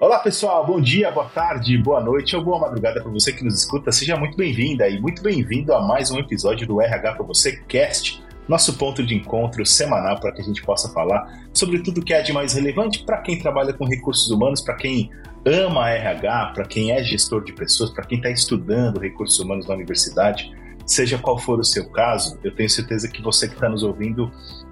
Olá pessoal, bom dia, boa tarde, boa noite ou boa madrugada para você que nos escuta. Seja muito bem-vinda e muito bem-vindo a mais um episódio do RH para você Cast, nosso ponto de encontro semanal para que a gente possa falar sobre tudo que é de mais relevante para quem trabalha com recursos humanos, para quem ama RH, para quem é gestor de pessoas, para quem está estudando recursos humanos na universidade. Seja qual for o seu caso, eu tenho certeza que você que está nos ouvindo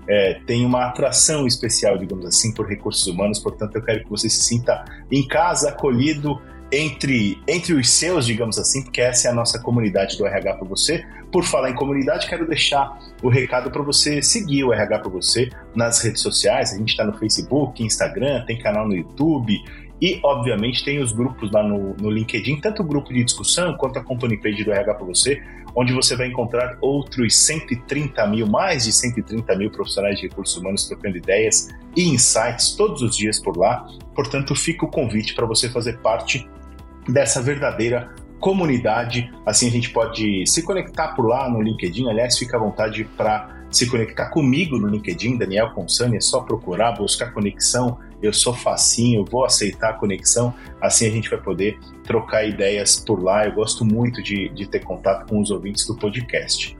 é, tem uma atração especial, digamos assim, por recursos humanos. Portanto, eu quero que você se sinta em casa, acolhido entre, entre os seus, digamos assim, porque essa é a nossa comunidade do RH para você. Por falar em comunidade, quero deixar o recado para você seguir o RH para você nas redes sociais. A gente está no Facebook, Instagram, tem canal no YouTube. E, obviamente, tem os grupos lá no, no LinkedIn, tanto o grupo de discussão quanto a company page do RH para você, onde você vai encontrar outros 130 mil, mais de 130 mil profissionais de recursos humanos trocando ideias e insights todos os dias por lá. Portanto, fica o convite para você fazer parte dessa verdadeira comunidade. Assim a gente pode se conectar por lá no LinkedIn. Aliás, fica à vontade para se conectar comigo no LinkedIn, Daniel Consani, é só procurar, buscar conexão. Eu sou facinho, vou aceitar a conexão. Assim a gente vai poder trocar ideias por lá. Eu gosto muito de, de ter contato com os ouvintes do podcast.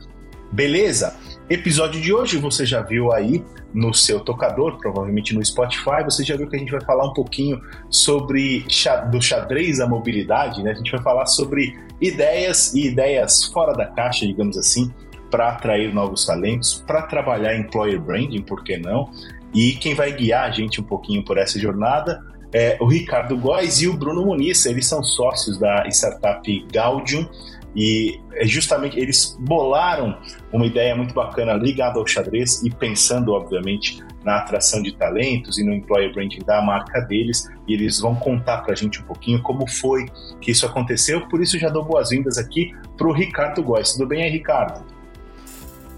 Beleza? Episódio de hoje você já viu aí no seu tocador, provavelmente no Spotify, você já viu que a gente vai falar um pouquinho sobre do xadrez à mobilidade, né? A gente vai falar sobre ideias e ideias fora da caixa, digamos assim, para atrair novos talentos, para trabalhar employer branding, por que não? E quem vai guiar a gente um pouquinho por essa jornada é o Ricardo Góes e o Bruno Muniz. Eles são sócios da startup Gaudium e é justamente eles bolaram uma ideia muito bacana ligada ao xadrez e pensando, obviamente, na atração de talentos e no employer branding da marca deles. E eles vão contar para a gente um pouquinho como foi que isso aconteceu. Por isso, já dou boas-vindas aqui para o Ricardo Góes. Tudo bem aí, Ricardo?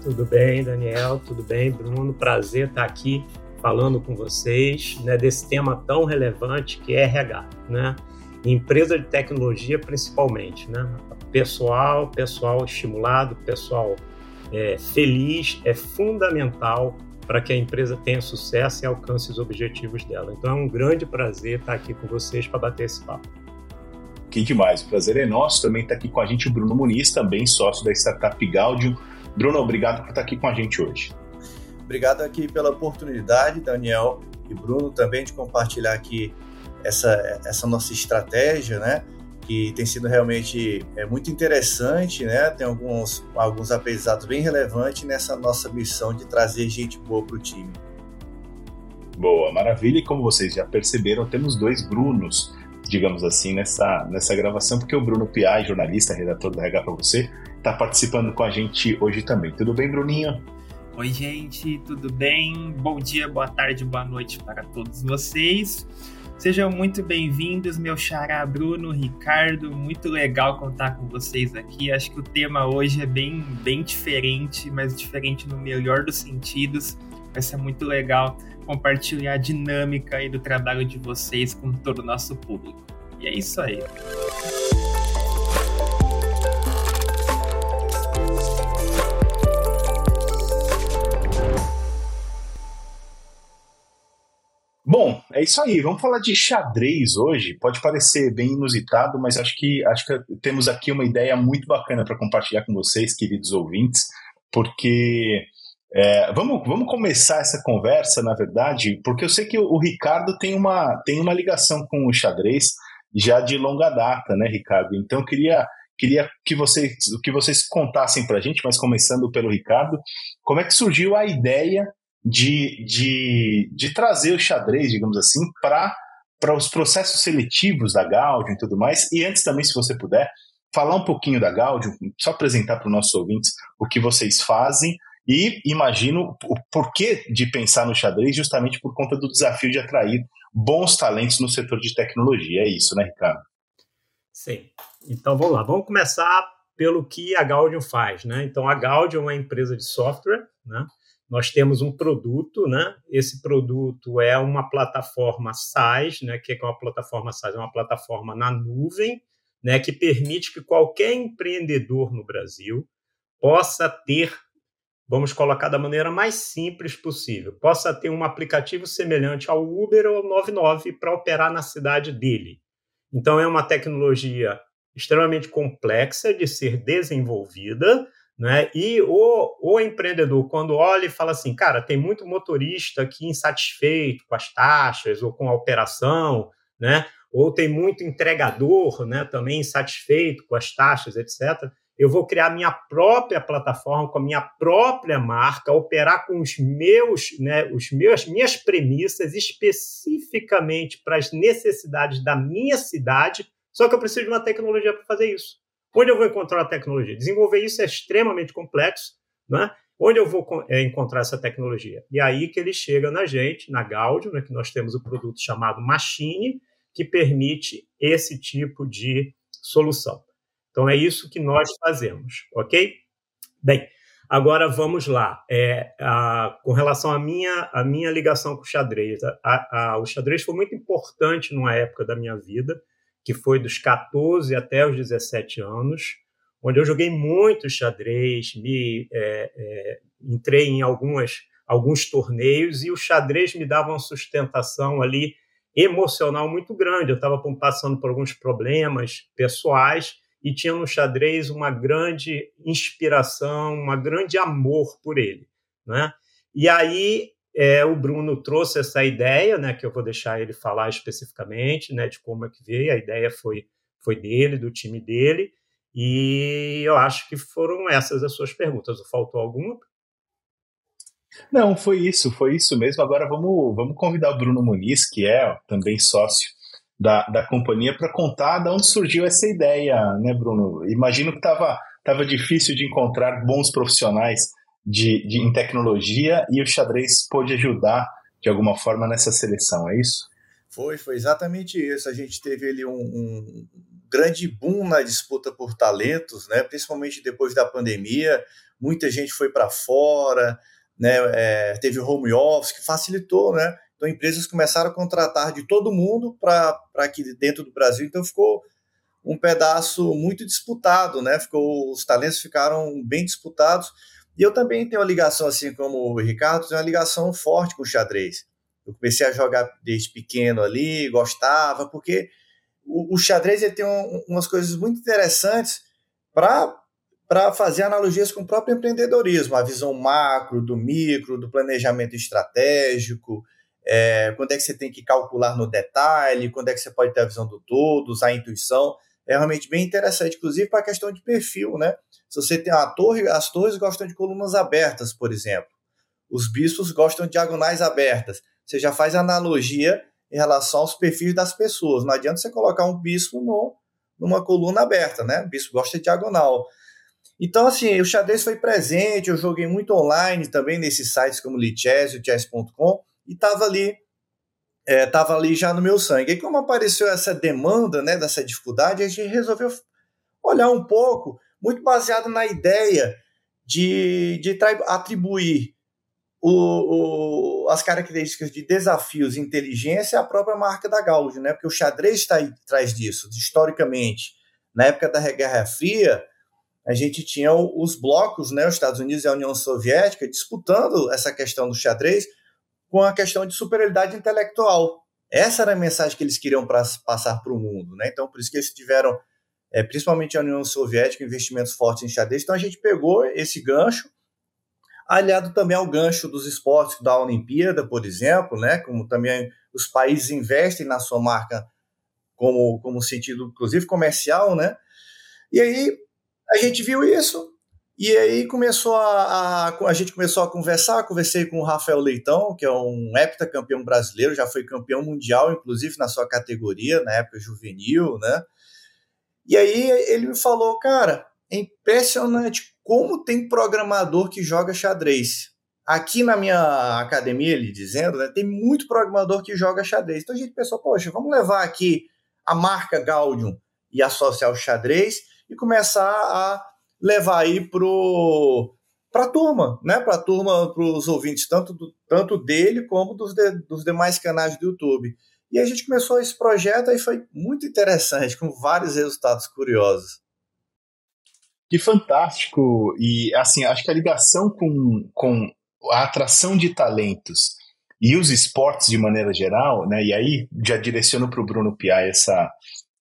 Tudo bem, Daniel? Tudo bem, Bruno? Prazer estar aqui falando com vocês né, desse tema tão relevante que é RH, né? Empresa de tecnologia, principalmente, né? Pessoal, pessoal estimulado, pessoal é, feliz é fundamental para que a empresa tenha sucesso e alcance os objetivos dela. Então é um grande prazer estar aqui com vocês para bater esse papo. Que demais, o prazer é nosso. Também está aqui com a gente o Bruno Muniz, também sócio da startup Gaudium Bruno, obrigado por estar aqui com a gente hoje. Obrigado aqui pela oportunidade, Daniel e Bruno, também de compartilhar aqui essa, essa nossa estratégia, né? Que tem sido realmente é, muito interessante, né? Tem alguns, alguns aprendizados bem relevantes nessa nossa missão de trazer gente boa para o time. Boa, maravilha. E como vocês já perceberam, temos dois Brunos, digamos assim, nessa, nessa gravação, porque o Bruno Piai, jornalista, redator do RH para você, está participando com a gente hoje também. Tudo bem, Bruninho? Oi, gente, tudo bem? Bom dia, boa tarde, boa noite para todos vocês. Sejam muito bem-vindos, meu xará Bruno, Ricardo. Muito legal contar com vocês aqui. Acho que o tema hoje é bem, bem diferente, mas diferente no melhor dos sentidos. Vai ser muito legal compartilhar a dinâmica aí do trabalho de vocês com todo o nosso público. E é isso aí. Bom, é isso aí. Vamos falar de xadrez hoje. Pode parecer bem inusitado, mas acho que acho que temos aqui uma ideia muito bacana para compartilhar com vocês, queridos ouvintes, porque é, vamos, vamos começar essa conversa, na verdade, porque eu sei que o Ricardo tem uma, tem uma ligação com o xadrez já de longa data, né, Ricardo? Então eu queria, queria que vocês, que vocês contassem para a gente, mas começando pelo Ricardo, como é que surgiu a ideia de, de, de trazer o xadrez, digamos assim, para para os processos seletivos da Gaudium e tudo mais. E antes também, se você puder, falar um pouquinho da Gaudium, só apresentar para os nossos ouvintes o que vocês fazem e imagino o porquê de pensar no xadrez justamente por conta do desafio de atrair bons talentos no setor de tecnologia. É isso, né, Ricardo? Sim. Então vamos lá, vamos começar pelo que a Gaudium faz, né? Então a Gaudium é uma empresa de software, né? Nós temos um produto, né? Esse produto é uma plataforma SaaS, né? Que é uma plataforma SaaS, é uma plataforma na nuvem, né? Que permite que qualquer empreendedor no Brasil possa ter vamos colocar da maneira mais simples possível, possa ter um aplicativo semelhante ao Uber ou ao 99 para operar na cidade dele. Então, é uma tecnologia extremamente complexa de ser desenvolvida, né? E o, o empreendedor, quando olha e fala assim, cara, tem muito motorista aqui insatisfeito com as taxas ou com a operação, né? Ou tem muito entregador, né? Também insatisfeito com as taxas, etc. Eu vou criar minha própria plataforma com a minha própria marca, operar com os meus, né? Os meus, minhas premissas especificamente para as necessidades da minha cidade. Só que eu preciso de uma tecnologia para fazer isso. Onde eu vou encontrar a tecnologia? Desenvolver isso é extremamente complexo, né? Onde eu vou é, encontrar essa tecnologia? E aí que ele chega na gente, na Gaudio, né, que nós temos o produto chamado Machine, que permite esse tipo de solução. Então é isso que nós fazemos, ok? Bem, agora vamos lá. É, a, com relação à minha, a minha ligação com o xadrez, a, a, o xadrez foi muito importante numa época da minha vida que foi dos 14 até os 17 anos, onde eu joguei muito xadrez, me é, é, entrei em algumas, alguns torneios e o xadrez me dava uma sustentação ali emocional muito grande. Eu estava passando por alguns problemas pessoais e tinha no xadrez uma grande inspiração, uma grande amor por ele, né? E aí é, o Bruno trouxe essa ideia, né, que eu vou deixar ele falar especificamente, né, de como é que veio. A ideia foi, foi dele, do time dele, e eu acho que foram essas as suas perguntas. Faltou alguma? Não, foi isso, foi isso mesmo. Agora vamos, vamos convidar o Bruno Muniz, que é também sócio da, da companhia, para contar de onde surgiu essa ideia, né, Bruno? Imagino que estava tava difícil de encontrar bons profissionais de, de, em tecnologia e o xadrez pôde ajudar de alguma forma nessa seleção, é isso? Foi, foi exatamente isso. A gente teve ali um, um grande boom na disputa por talentos, né? principalmente depois da pandemia. Muita gente foi para fora, né? É, teve home office que facilitou, né? Então empresas começaram a contratar de todo mundo para aqui dentro do Brasil. Então ficou um pedaço muito disputado, né? Ficou, os talentos ficaram bem disputados. E eu também tenho uma ligação, assim como o Ricardo, tenho uma ligação forte com o xadrez. Eu comecei a jogar desde pequeno ali, gostava, porque o, o xadrez ele tem um, umas coisas muito interessantes para fazer analogias com o próprio empreendedorismo, a visão macro, do micro, do planejamento estratégico, é, quando é que você tem que calcular no detalhe, quando é que você pode ter a visão do todo, usar a intuição é realmente bem interessante, inclusive para a questão de perfil, né? Se você tem a torre, as torres gostam de colunas abertas, por exemplo. Os bispos gostam de diagonais abertas. Você já faz analogia em relação aos perfis das pessoas. Não adianta você colocar um bispo no, numa coluna aberta, né? O bispo gosta de diagonal. Então, assim, o xadrez foi presente, eu joguei muito online também nesses sites como Lichess, o chess.com, e estava ali estava é, ali já no meu sangue. E como apareceu essa demanda, né, dessa dificuldade, a gente resolveu olhar um pouco, muito baseado na ideia de, de atribuir o, o, as características de desafios e inteligência à própria marca da Gaudio, né? Porque o xadrez está atrás disso, historicamente. Na época da Guerra Fria, a gente tinha os blocos, né, os Estados Unidos e a União Soviética, disputando essa questão do xadrez com a questão de superioridade intelectual. Essa era a mensagem que eles queriam pra, passar para o mundo. Né? Então, por isso que eles tiveram, é, principalmente a União Soviética, investimentos fortes em xadrez. Então, a gente pegou esse gancho, aliado também ao gancho dos esportes da Olimpíada, por exemplo, né? como também os países investem na sua marca como, como sentido, inclusive, comercial. Né? E aí, a gente viu isso, e aí começou a, a, a gente começou a conversar, conversei com o Rafael Leitão, que é um heptacampeão brasileiro, já foi campeão mundial, inclusive na sua categoria, na época juvenil, né? E aí ele me falou, cara, é impressionante como tem programador que joga xadrez. Aqui na minha academia, ele dizendo, né, tem muito programador que joga xadrez. Então a gente pensou, poxa, vamos levar aqui a marca Gaudium e associar o xadrez e começar a levar aí pro para a turma, né? Para a turma, para os ouvintes, tanto, do, tanto dele como dos, de, dos demais canais do YouTube. E a gente começou esse projeto e foi muito interessante, com vários resultados curiosos. Que fantástico! E assim, acho que a ligação com, com a atração de talentos e os esportes de maneira geral, né? E aí já direciono para o Bruno Piai essa,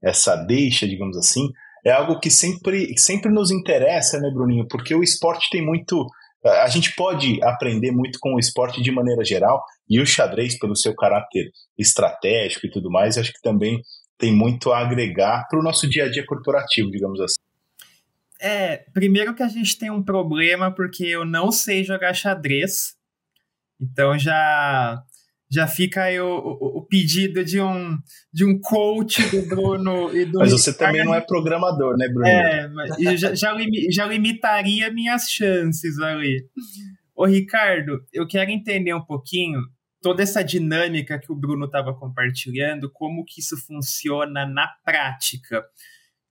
essa deixa, digamos assim, é algo que sempre, sempre nos interessa, né, Bruninho? Porque o esporte tem muito. A gente pode aprender muito com o esporte de maneira geral, e o xadrez, pelo seu caráter estratégico e tudo mais, acho que também tem muito a agregar para o nosso dia a dia corporativo, digamos assim. É, primeiro que a gente tem um problema porque eu não sei jogar xadrez. Então já já fica aí o, o, o, pedido de um, de um coach do Bruno e do Mas você também não é programador, né, Bruno? É, mas já, já, já limitaria minhas chances ali. Ô, Ricardo, eu quero entender um pouquinho toda essa dinâmica que o Bruno estava compartilhando, como que isso funciona na prática.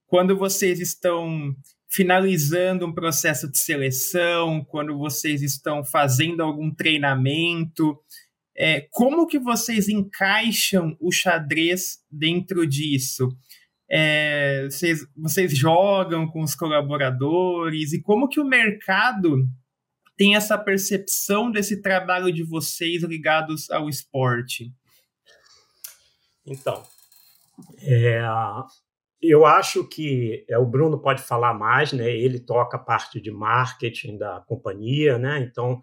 Quando vocês estão finalizando um processo de seleção, quando vocês estão fazendo algum treinamento, é, como que vocês encaixam o xadrez dentro disso? É, vocês, vocês jogam com os colaboradores e como que o mercado tem essa percepção desse trabalho de vocês ligados ao esporte? Então, é, eu acho que é, o Bruno pode falar mais, né? Ele toca a parte de marketing da companhia, né? Então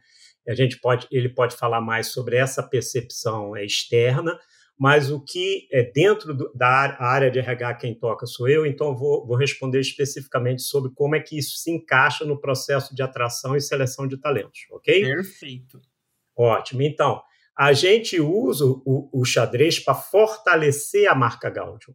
a gente pode, ele pode falar mais sobre essa percepção externa, mas o que é dentro do, da área de RH quem toca sou eu, então vou, vou responder especificamente sobre como é que isso se encaixa no processo de atração e seleção de talentos, ok? Perfeito. Ótimo. Então, a gente usa o, o xadrez para fortalecer a marca Gaudium.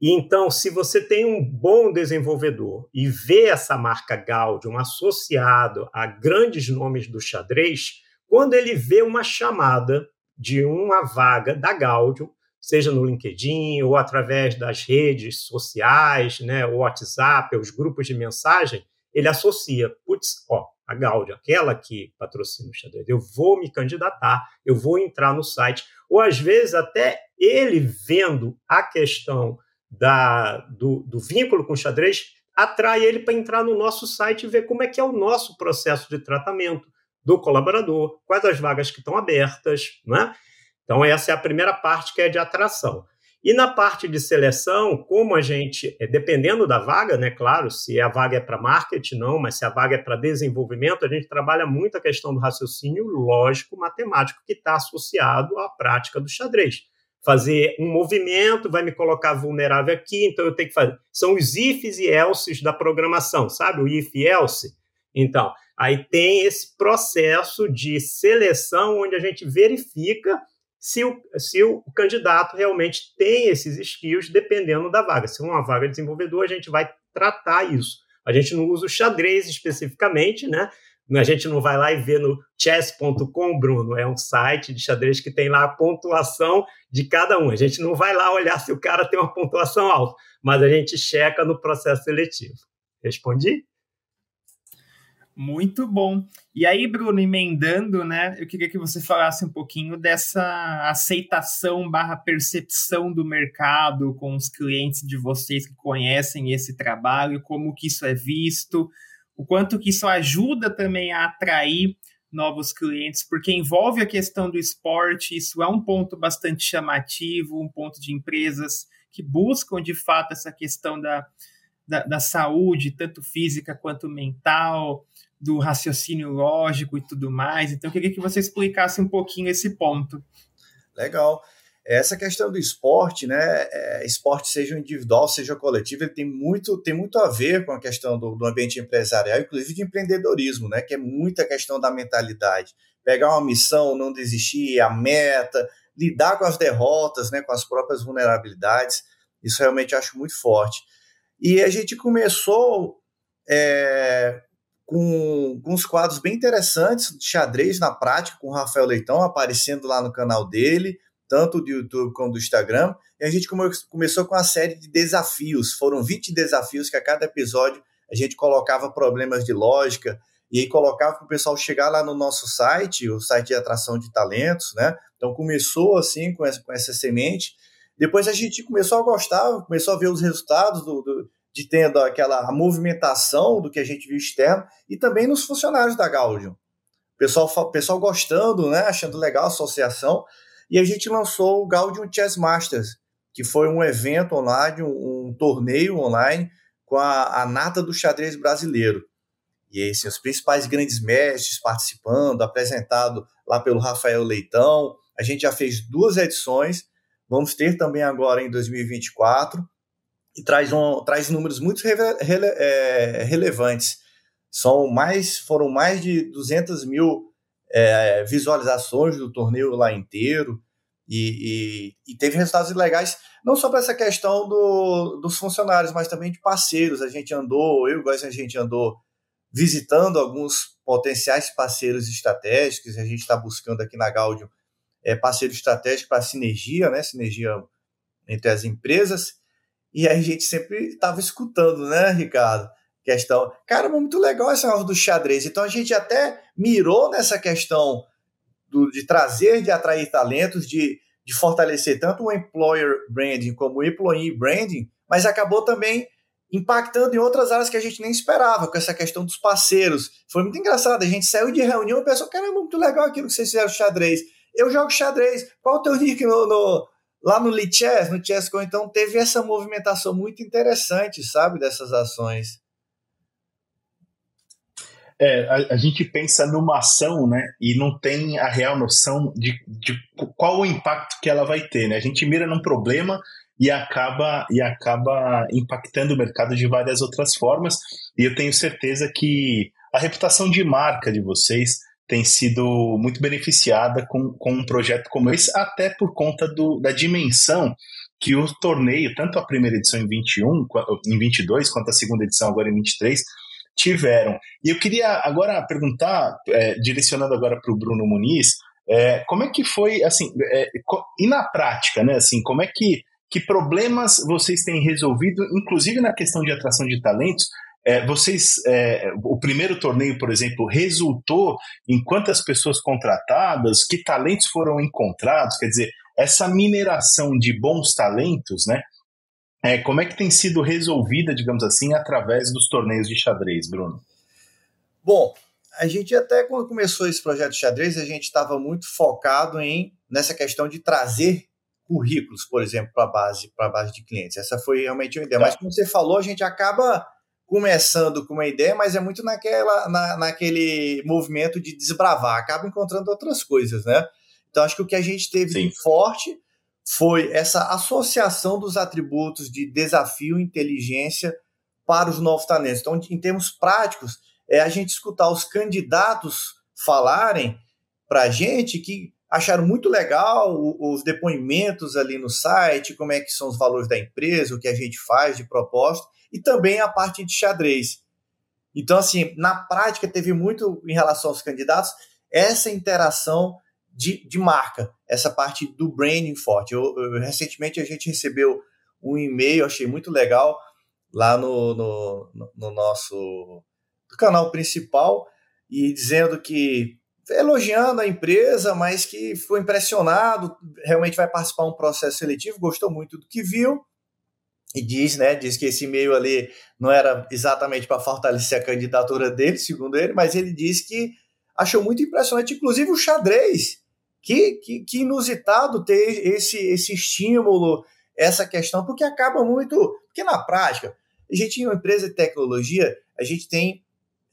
E então, se você tem um bom desenvolvedor e vê essa marca Gaudium associado a grandes nomes do xadrez, quando ele vê uma chamada de uma vaga da Gaudium, seja no LinkedIn ou através das redes sociais, né, o WhatsApp, os grupos de mensagem, ele associa, putz, ó, a Gaudium, aquela que patrocina o xadrez, eu vou me candidatar, eu vou entrar no site, ou às vezes até ele vendo a questão da, do, do vínculo com o xadrez atrai ele para entrar no nosso site e ver como é que é o nosso processo de tratamento do colaborador, quais as vagas que estão abertas, né? Então essa é a primeira parte que é de atração. E na parte de seleção, como a gente, é, dependendo da vaga, né, claro, se a vaga é para marketing, não, mas se a vaga é para desenvolvimento, a gente trabalha muito a questão do raciocínio lógico, matemático, que está associado à prática do xadrez fazer um movimento, vai me colocar vulnerável aqui, então eu tenho que fazer. São os ifs e elses da programação, sabe? O if e else. Então, aí tem esse processo de seleção onde a gente verifica se o, se o candidato realmente tem esses skills dependendo da vaga. Se é uma vaga de desenvolvedor, a gente vai tratar isso. A gente não usa o xadrez especificamente, né? A gente não vai lá e vê no chess.com, Bruno, é um site de xadrez que tem lá a pontuação de cada um. A gente não vai lá olhar se o cara tem uma pontuação alta, mas a gente checa no processo seletivo. Respondi? Muito bom. E aí, Bruno, emendando, né? Eu queria que você falasse um pouquinho dessa aceitação barra percepção do mercado com os clientes de vocês que conhecem esse trabalho, como que isso é visto, o quanto que isso ajuda também a atrair novos clientes, porque envolve a questão do esporte, isso é um ponto bastante chamativo, um ponto de empresas que buscam de fato essa questão da, da, da saúde, tanto física quanto mental, do raciocínio lógico e tudo mais. Então, eu queria que você explicasse um pouquinho esse ponto. Legal. Essa questão do esporte, né? É, esporte seja individual, seja coletivo, ele tem muito, tem muito a ver com a questão do, do ambiente empresarial, inclusive de empreendedorismo, né? Que é muita questão da mentalidade. Pegar uma missão, não desistir, a meta, lidar com as derrotas, né? Com as próprias vulnerabilidades. Isso realmente acho muito forte. E a gente começou é, com, com uns quadros bem interessantes de xadrez na prática, com o Rafael Leitão aparecendo lá no canal dele tanto do YouTube como do Instagram. E a gente come começou com uma série de desafios. Foram 20 desafios que a cada episódio a gente colocava problemas de lógica e aí colocava para o pessoal chegar lá no nosso site, o site de atração de talentos, né? Então começou assim com essa, com essa semente. Depois a gente começou a gostar, começou a ver os resultados do, do, de tendo aquela movimentação do que a gente viu externo e também nos funcionários da Gaudium. Pessoal, pessoal gostando, né, achando legal a associação. E a gente lançou o Gaudium Chess Masters, que foi um evento online, um, um torneio online com a, a, nata do xadrez brasileiro. E aí, assim, os principais grandes mestres participando, apresentado lá pelo Rafael Leitão. A gente já fez duas edições, vamos ter também agora em 2024 e traz, um, traz números muito rele, rele, é, relevantes. São mais, foram mais de 200 mil é, visualizações do torneio lá inteiro e, e, e teve resultados legais, não só para essa questão do, dos funcionários, mas também de parceiros. A gente andou, eu e a gente andou visitando alguns potenciais parceiros estratégicos, a gente está buscando aqui na Gaudium é, parceiro estratégico para sinergia, né? Sinergia entre as empresas. E a gente sempre estava escutando, né, Ricardo? Questão, cara, muito legal essa nova do xadrez. Então a gente até mirou nessa questão do, de trazer, de atrair talentos, de, de fortalecer tanto o employer branding como o employee branding, mas acabou também impactando em outras áreas que a gente nem esperava, com essa questão dos parceiros. Foi muito engraçado. A gente saiu de reunião e pensou, é muito legal aquilo que vocês fizeram xadrez. Eu jogo xadrez. Qual o teu nick no, no, lá no Lichess, no Chessco, então teve essa movimentação muito interessante, sabe, dessas ações. É, a, a, gente pensa numa ação, né, e não tem a real noção de, de qual o impacto que ela vai ter, né? A gente mira num problema e acaba e acaba impactando o mercado de várias outras formas. E eu tenho certeza que a reputação de marca de vocês tem sido muito beneficiada com, com um projeto como esse, até por conta do, da dimensão que o torneio, tanto a primeira edição em 21, em 22, quanto a segunda edição agora em 23, tiveram. E eu queria agora perguntar, é, direcionando agora para o Bruno Muniz, é, como é que foi, assim, é, e na prática, né, assim, como é que, que problemas vocês têm resolvido, inclusive na questão de atração de talentos, é, vocês, é, o primeiro torneio, por exemplo, resultou em quantas pessoas contratadas, que talentos foram encontrados? Quer dizer, essa mineração de bons talentos, né? É, como é que tem sido resolvida, digamos assim, através dos torneios de xadrez, Bruno? Bom, a gente até quando começou esse projeto de xadrez, a gente estava muito focado em nessa questão de trazer currículos, por exemplo, para a base, base de clientes. Essa foi realmente uma ideia. Tá. Mas como você falou, a gente acaba começando com uma ideia, mas é muito naquela, na, naquele movimento de desbravar, acaba encontrando outras coisas, né? Então acho que o que a gente teve Sim. forte foi essa associação dos atributos de desafio e inteligência para os novos talentos. Então, em termos práticos, é a gente escutar os candidatos falarem para a gente que acharam muito legal os depoimentos ali no site, como é que são os valores da empresa, o que a gente faz de propósito, e também a parte de xadrez. Então, assim, na prática, teve muito em relação aos candidatos essa interação de, de marca, essa parte do branding forte. Eu, eu, recentemente a gente recebeu um e-mail, achei muito legal, lá no, no, no nosso canal principal, e dizendo que elogiando a empresa, mas que foi impressionado, realmente vai participar um processo seletivo, gostou muito do que viu, e diz, né, diz que esse e-mail ali não era exatamente para fortalecer a candidatura dele, segundo ele, mas ele diz que achou muito impressionante, inclusive o xadrez, que, que, que inusitado ter esse, esse estímulo, essa questão, porque acaba muito, porque na prática, a gente em uma empresa de tecnologia, a gente tem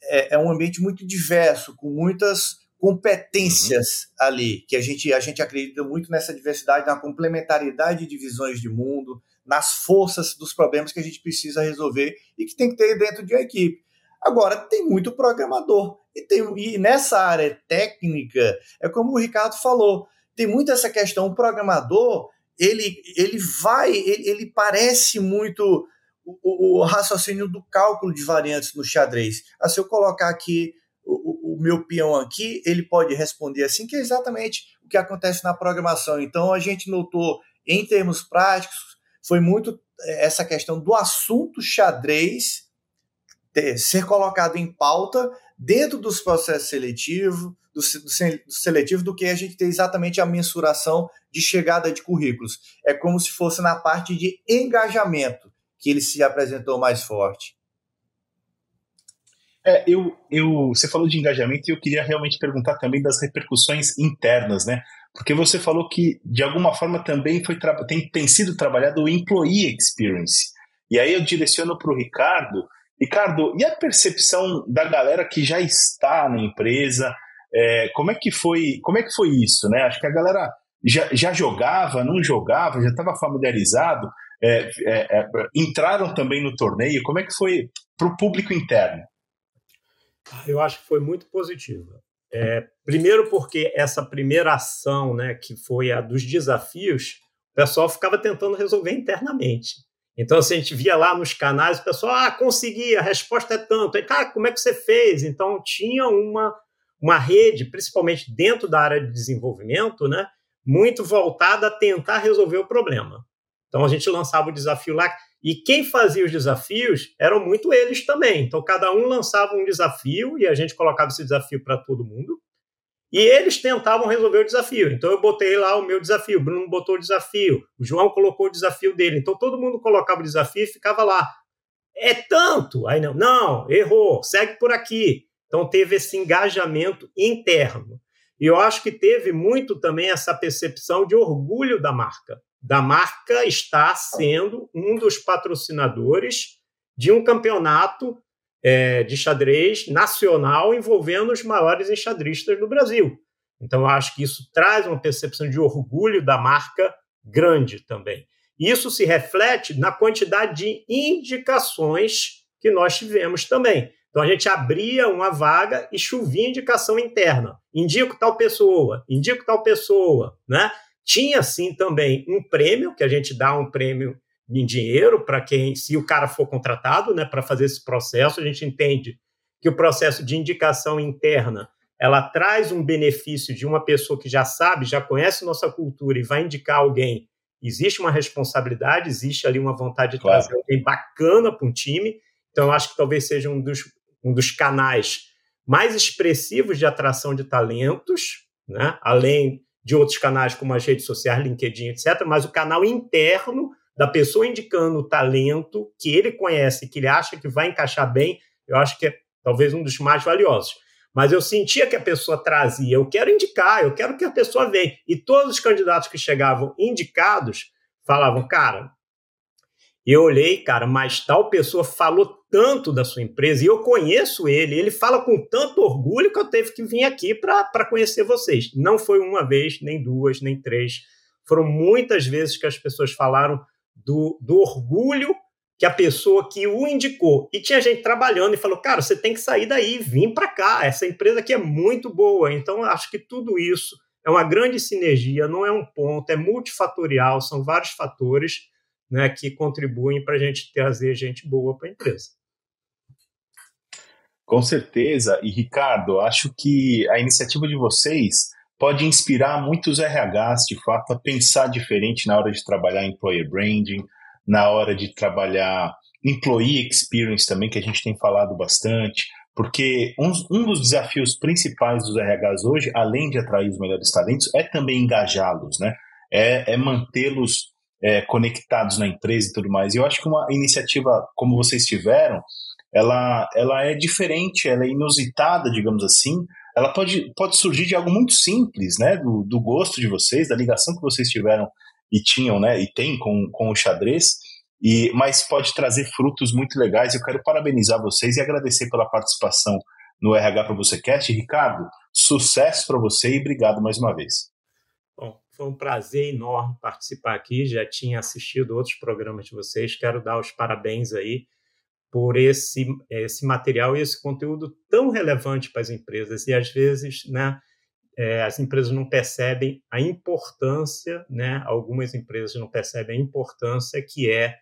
é, é um ambiente muito diverso, com muitas competências uhum. ali, que a gente, a gente acredita muito nessa diversidade, na complementariedade de visões de mundo, nas forças dos problemas que a gente precisa resolver e que tem que ter dentro de uma equipe. Agora, tem muito programador. E, tem, e nessa área técnica, é como o Ricardo falou, tem muito essa questão, o programador, ele, ele vai, ele, ele parece muito o, o, raciocínio do cálculo de variantes no xadrez. Ah, se eu colocar aqui o, o, meu peão aqui, ele pode responder assim, que é exatamente o que acontece na programação. Então, a gente notou, em termos práticos, foi muito é, essa questão do assunto xadrez ter, ser colocado em pauta dentro dos processos seletivos, do, do, do seletivo, do que a gente tem exatamente a mensuração de chegada de currículos. É como se fosse na parte de engajamento, que ele se apresentou mais forte? É, eu, eu, você falou de engajamento e eu queria realmente perguntar também das repercussões internas, né? Porque você falou que, de alguma forma, também foi tem, tem sido trabalhado o employee experience. E aí eu direciono para o Ricardo. Ricardo, e a percepção da galera que já está na empresa? É, como é que foi como é que foi isso, né? Acho que a galera já, já jogava, não jogava, já estava familiarizado, é, é, é, entraram também no torneio. Como é que foi para o público interno? Eu acho que foi muito positiva. É, primeiro porque essa primeira ação, né, que foi a dos desafios, o pessoal ficava tentando resolver internamente. Então, se a gente via lá nos canais, o pessoal, ah, consegui, a resposta é tanto. Aí, cara, como é que você fez? Então, tinha uma, uma rede, principalmente dentro da área de desenvolvimento, né, muito voltada a tentar resolver o problema. Então, a gente lançava o desafio lá. E quem fazia os desafios eram muito eles também. Então, cada um lançava um desafio e a gente colocava esse desafio para todo mundo. E eles tentavam resolver o desafio. Então, eu botei lá o meu desafio, o Bruno botou o desafio, o João colocou o desafio dele. Então, todo mundo colocava o desafio e ficava lá. É tanto! Aí não, não, errou, segue por aqui. Então, teve esse engajamento interno. E eu acho que teve muito também essa percepção de orgulho da marca da marca está sendo um dos patrocinadores de um campeonato é, de xadrez nacional envolvendo os maiores enxadristas do Brasil. Então, eu acho que isso traz uma percepção de orgulho da marca grande também. Isso se reflete na quantidade de indicações que nós tivemos também. Então, a gente abria uma vaga e chovia indicação interna. Indico tal pessoa, indico tal pessoa, né? Tinha sim também um prêmio, que a gente dá um prêmio em dinheiro para quem, se o cara for contratado, né, para fazer esse processo, a gente entende que o processo de indicação interna ela traz um benefício de uma pessoa que já sabe, já conhece nossa cultura e vai indicar alguém. Existe uma responsabilidade, existe ali uma vontade de claro. trazer alguém bacana para um time. Então, eu acho que talvez seja um dos, um dos canais mais expressivos de atração de talentos, né? além de outros canais como as redes sociais, LinkedIn, etc., mas o canal interno da pessoa indicando o talento que ele conhece, que ele acha que vai encaixar bem, eu acho que é talvez um dos mais valiosos. Mas eu sentia que a pessoa trazia, eu quero indicar, eu quero que a pessoa venha. E todos os candidatos que chegavam indicados falavam, cara, eu olhei, cara, mas tal pessoa falou tanto da sua empresa e eu conheço ele, ele fala com tanto orgulho que eu teve que vir aqui para conhecer vocês. Não foi uma vez, nem duas, nem três. Foram muitas vezes que as pessoas falaram do, do orgulho que a pessoa que o indicou. E tinha gente trabalhando e falou: cara, você tem que sair daí, vir para cá. Essa empresa aqui é muito boa. Então, acho que tudo isso é uma grande sinergia, não é um ponto, é multifatorial, são vários fatores né, que contribuem para a gente trazer gente boa para a empresa. Com certeza. E, Ricardo, acho que a iniciativa de vocês pode inspirar muitos RHs, de fato, a pensar diferente na hora de trabalhar employer branding, na hora de trabalhar employee experience também, que a gente tem falado bastante, porque um, um dos desafios principais dos RHs hoje, além de atrair os melhores talentos, é também engajá-los, né? É, é mantê-los é, conectados na empresa e tudo mais. E eu acho que uma iniciativa como vocês tiveram, ela, ela é diferente, ela é inusitada, digamos assim. Ela pode, pode surgir de algo muito simples, né? Do, do gosto de vocês, da ligação que vocês tiveram e tinham, né? E tem com, com o xadrez. E, mas pode trazer frutos muito legais. Eu quero parabenizar vocês e agradecer pela participação no RH para você Cast. Ricardo, sucesso para você e obrigado mais uma vez. Bom, foi um prazer enorme participar aqui. Já tinha assistido outros programas de vocês. Quero dar os parabéns aí por esse, esse material e esse conteúdo tão relevante para as empresas. E às vezes, né, é, as empresas não percebem a importância, né, algumas empresas não percebem a importância que é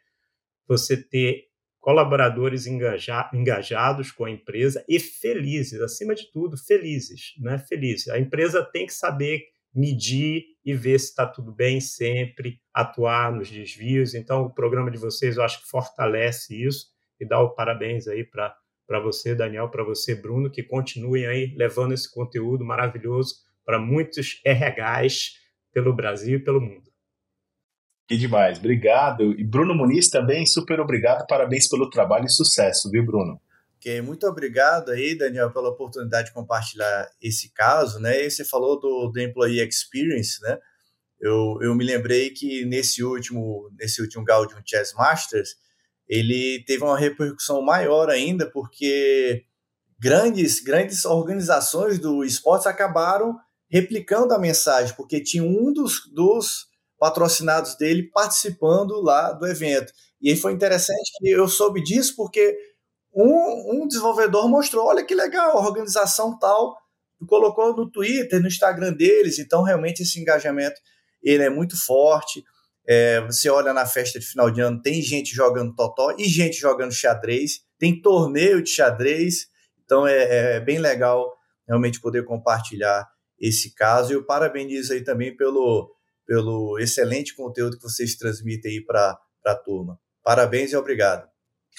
você ter colaboradores engaja, engajados com a empresa e felizes, acima de tudo, felizes, né, felizes. A empresa tem que saber medir e ver se está tudo bem sempre, atuar nos desvios. Então, o programa de vocês eu acho que fortalece isso e dá o parabéns aí para para você, Daniel, para você, Bruno, que continuem aí levando esse conteúdo maravilhoso para muitos RHs pelo Brasil e pelo mundo. Que demais, obrigado. E Bruno Muniz também, super obrigado, parabéns pelo trabalho e sucesso, viu, Bruno? Ok, muito obrigado aí, Daniel, pela oportunidade de compartilhar esse caso, né? E você falou do, do Employee Experience, né? Eu, eu me lembrei que nesse último, nesse último Gaudium Chess Masters, ele teve uma repercussão maior ainda, porque grandes, grandes organizações do esporte acabaram replicando a mensagem, porque tinha um dos, dos patrocinados dele participando lá do evento. E aí foi interessante que eu soube disso porque um, um desenvolvedor mostrou, olha que legal, a organização tal, colocou no Twitter, no Instagram deles, então realmente esse engajamento ele é muito forte. É, você olha na festa de final de ano, tem gente jogando totó e gente jogando xadrez, tem torneio de xadrez, então é, é bem legal realmente poder compartilhar esse caso. E eu parabenizo aí também pelo, pelo excelente conteúdo que vocês transmitem aí para a turma. Parabéns e obrigado.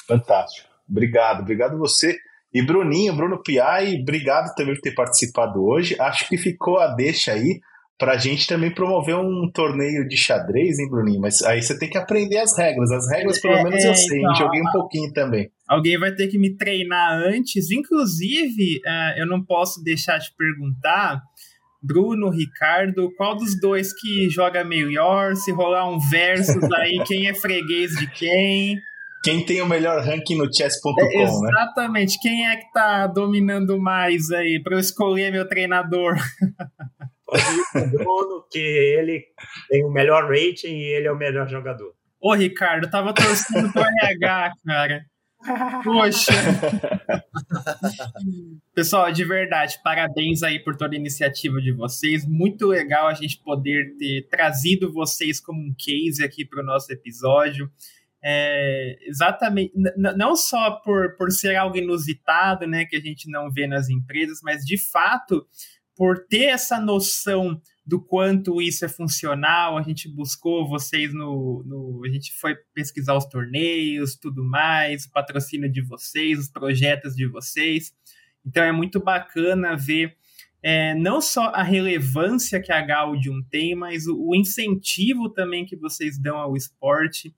Fantástico. Obrigado, obrigado você. E Bruninho, Bruno Piai, obrigado também por ter participado hoje. Acho que ficou a deixa aí pra gente também promover um torneio de xadrez, hein, Bruninho? Mas aí você tem que aprender as regras. As regras, pelo é, menos, eu sei. Então, joguei um pouquinho também. Alguém vai ter que me treinar antes. Inclusive, uh, eu não posso deixar de perguntar. Bruno, Ricardo, qual dos dois que joga melhor? Se rolar um versus aí, quem é freguês de quem? Quem tem o melhor ranking no chess.com, é, né? Exatamente. Quem é que tá dominando mais aí para eu escolher meu treinador? o Bruno, que ele tem o melhor rating e ele é o melhor jogador. Ô, Ricardo, tava torcendo pro RH, cara. Poxa! Pessoal, de verdade, parabéns aí por toda a iniciativa de vocês. Muito legal a gente poder ter trazido vocês como um case aqui para o nosso episódio. É, exatamente, não só por, por ser algo inusitado, né, que a gente não vê nas empresas, mas de fato por ter essa noção do quanto isso é funcional, a gente buscou vocês no, no, A gente foi pesquisar os torneios, tudo mais, o patrocínio de vocês, os projetos de vocês. Então é muito bacana ver é, não só a relevância que a Gaudium tem, mas o, o incentivo também que vocês dão ao esporte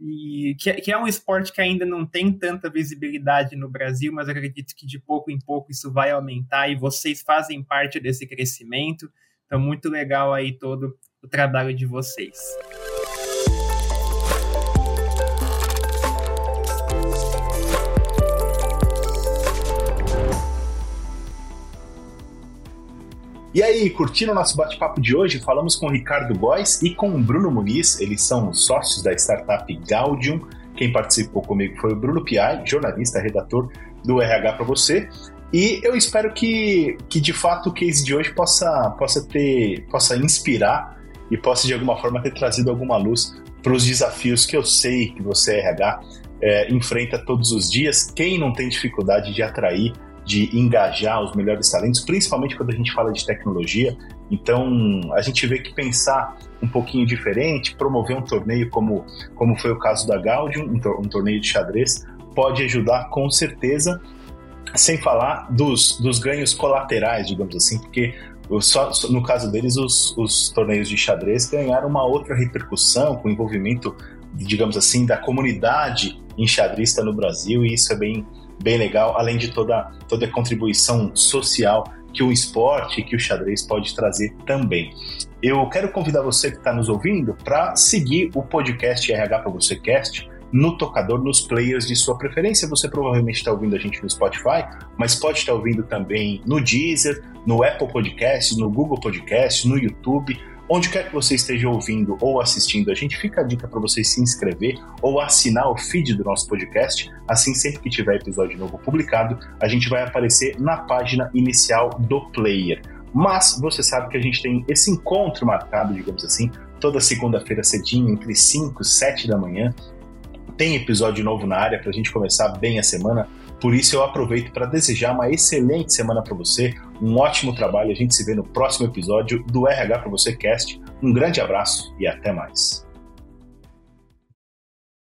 e que, que, é um esporte que ainda não tem tanta visibilidade no Brasil, mas acredito que de pouco em pouco isso vai aumentar e vocês fazem parte desse crescimento. Então, muito legal aí todo o trabalho de vocês. E aí, curtindo o nosso bate-papo de hoje, falamos com o Ricardo Góes e com o Bruno Muniz, eles são sócios da startup Gaudium. Quem participou comigo foi o Bruno Piai, jornalista, redator do RH para você. E eu espero que, que de fato o case de hoje possa, possa ter, possa inspirar e possa de alguma forma ter trazido alguma luz para os desafios que eu sei que você RH é, enfrenta todos os dias. Quem não tem dificuldade de atrair de engajar os melhores talentos, principalmente quando a gente fala de tecnologia. Então, a gente vê que pensar um pouquinho diferente, promover um torneio como, como foi o caso da Gaudium, um, um torneio de xadrez, pode ajudar com certeza, sem falar dos, dos ganhos colaterais, digamos assim, porque só, no caso deles, os, os torneios de xadrez ganharam uma outra repercussão com o envolvimento, digamos assim, da comunidade enxadrista no Brasil, e isso é bem, bem legal, além de toda, toda a contribuição social que o esporte, que o xadrez pode trazer também. Eu quero convidar você que está nos ouvindo para seguir o podcast RH para você Cast no tocador, nos players de sua preferência. Você provavelmente está ouvindo a gente no Spotify, mas pode estar ouvindo também no Deezer, no Apple Podcasts, no Google Podcasts, no YouTube. Onde quer que você esteja ouvindo ou assistindo, a gente fica a dica para você se inscrever ou assinar o feed do nosso podcast. Assim, sempre que tiver episódio novo publicado, a gente vai aparecer na página inicial do player. Mas você sabe que a gente tem esse encontro marcado, digamos assim, toda segunda-feira cedinho, entre 5 e 7 da manhã. Tem episódio novo na área para a gente começar bem a semana por isso eu aproveito para desejar uma excelente semana para você, um ótimo trabalho. A gente se vê no próximo episódio do RH para você Cast. Um grande abraço e até mais.